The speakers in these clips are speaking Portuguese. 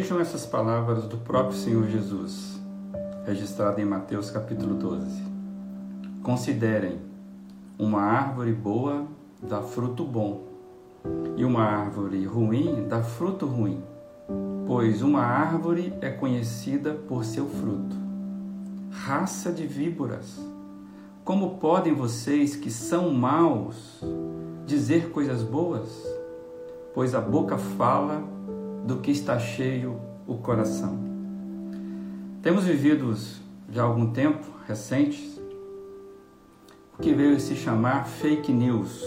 Vejam essas palavras do próprio Senhor Jesus, registrada em Mateus capítulo 12. Considerem, uma árvore boa dá fruto bom, e uma árvore ruim dá fruto ruim, pois uma árvore é conhecida por seu fruto. Raça de víboras, como podem vocês que são maus dizer coisas boas? pois a boca fala do que está cheio o coração. Temos vivido já há algum tempo recentes o que veio se chamar fake news,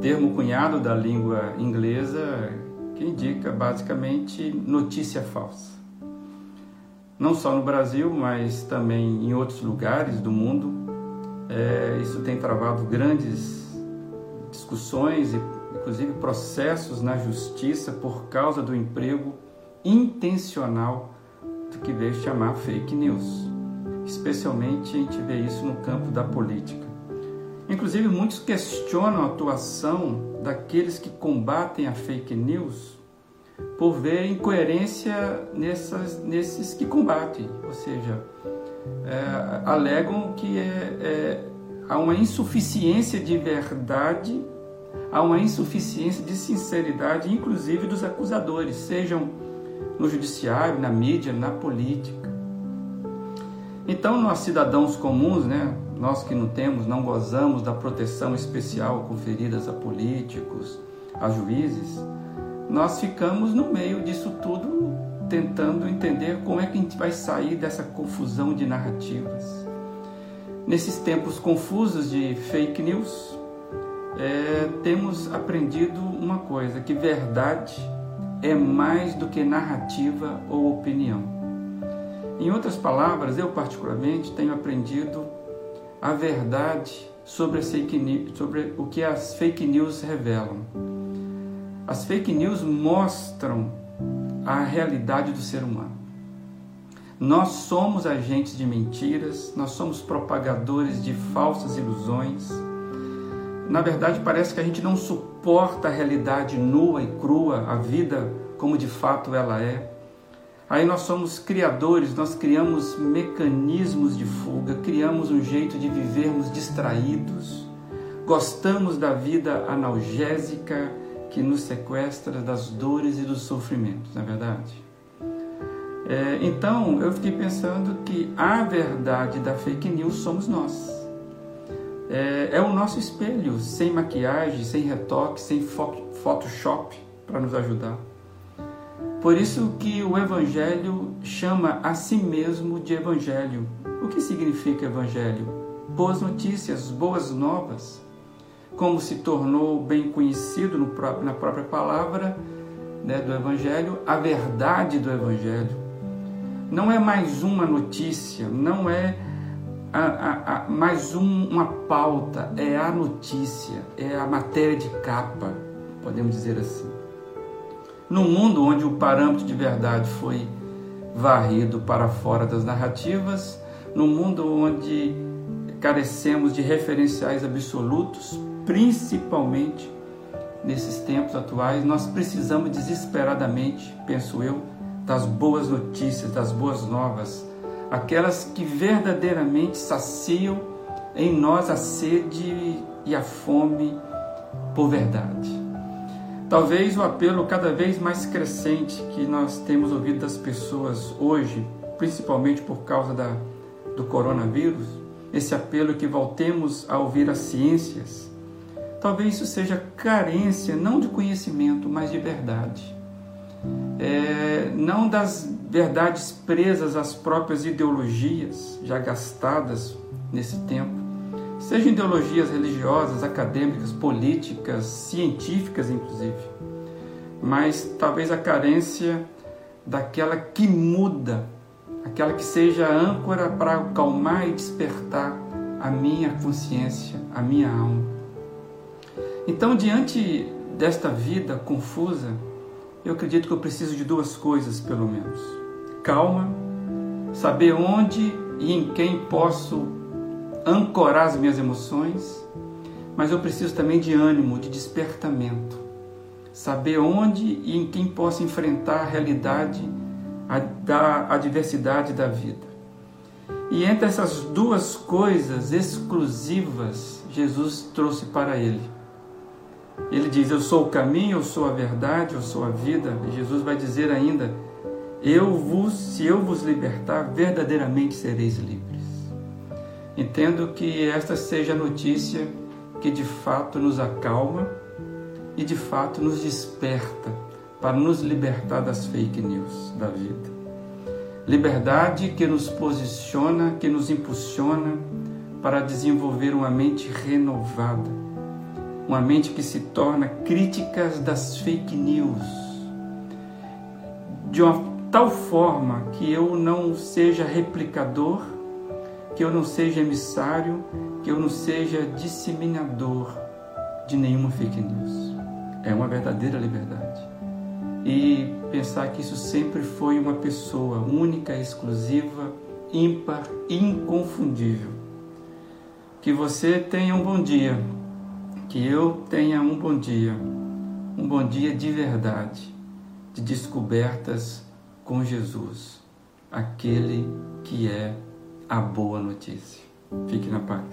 termo cunhado da língua inglesa que indica basicamente notícia falsa. Não só no Brasil, mas também em outros lugares do mundo, é, isso tem travado grandes discussões e inclusive processos na justiça por causa do emprego intencional do que veio chamar fake news. Especialmente a gente vê isso no campo da política. Inclusive, muitos questionam a atuação daqueles que combatem a fake news por ver incoerência nessas, nesses que combatem, ou seja, é, alegam que é, é, há uma insuficiência de verdade há uma insuficiência de sinceridade, inclusive dos acusadores, sejam no judiciário, na mídia, na política. Então, nós cidadãos comuns, né, nós que não temos, não gozamos da proteção especial conferidas a políticos, a juízes, nós ficamos no meio disso tudo tentando entender como é que a gente vai sair dessa confusão de narrativas. Nesses tempos confusos de fake news, é, temos aprendido uma coisa: que verdade é mais do que narrativa ou opinião. Em outras palavras, eu particularmente tenho aprendido a verdade sobre, news, sobre o que as fake news revelam. As fake news mostram a realidade do ser humano. Nós somos agentes de mentiras, nós somos propagadores de falsas ilusões na verdade, parece que a gente não suporta a realidade nua e crua, a vida como de fato ela é. Aí nós somos criadores, nós criamos mecanismos de fuga, criamos um jeito de vivermos distraídos, gostamos da vida analgésica que nos sequestra das dores e dos sofrimentos, não é verdade? É, então eu fiquei pensando que a verdade da fake news somos nós é, é o nosso espelho, sem maquiagem, sem retoque, sem Photoshop para nos ajudar. Por isso que o Evangelho chama a si mesmo de Evangelho. O que significa Evangelho? Boas notícias, boas novas. Como se tornou bem conhecido no, na própria palavra né, do Evangelho, a verdade do Evangelho. Não é mais uma notícia, não é a, a, a, mais um, uma pauta, é a notícia, é a matéria de capa, podemos dizer assim. No mundo onde o parâmetro de verdade foi varrido para fora das narrativas, no mundo onde carecemos de referenciais absolutos, principalmente nesses tempos atuais, nós precisamos desesperadamente, penso eu, das boas notícias, das boas novas, aquelas que verdadeiramente saciam em nós a sede e a fome por verdade. Talvez o apelo cada vez mais crescente que nós temos ouvido das pessoas hoje, principalmente por causa da, do coronavírus, esse apelo que voltemos a ouvir as ciências, talvez isso seja carência não de conhecimento, mas de verdade não das verdades presas às próprias ideologias já gastadas nesse tempo, sejam ideologias religiosas, acadêmicas, políticas, científicas, inclusive, mas talvez a carência daquela que muda, aquela que seja âncora para acalmar e despertar a minha consciência, a minha alma. Então, diante desta vida confusa, eu acredito que eu preciso de duas coisas, pelo menos: calma, saber onde e em quem posso ancorar as minhas emoções, mas eu preciso também de ânimo, de despertamento. saber onde e em quem possa enfrentar a realidade da adversidade da vida. E entre essas duas coisas exclusivas, Jesus trouxe para ele. Ele diz: Eu sou o caminho, eu sou a verdade, eu sou a vida. E Jesus vai dizer ainda: Eu vos, se eu vos libertar, verdadeiramente sereis livres. Entendo que esta seja a notícia que de fato nos acalma e de fato nos desperta para nos libertar das fake news da vida. Liberdade que nos posiciona, que nos impulsiona para desenvolver uma mente renovada, uma mente que se torna críticas das fake news, de uma tal forma que eu não seja replicador, que eu não seja emissário, que eu não seja disseminador de nenhuma fake news. É uma verdadeira liberdade e pensar que isso sempre foi uma pessoa única, exclusiva, ímpar, inconfundível. Que você tenha um bom dia, que eu tenha um bom dia, um bom dia de verdade, de descobertas com Jesus, aquele que é a boa notícia. Fique na paz.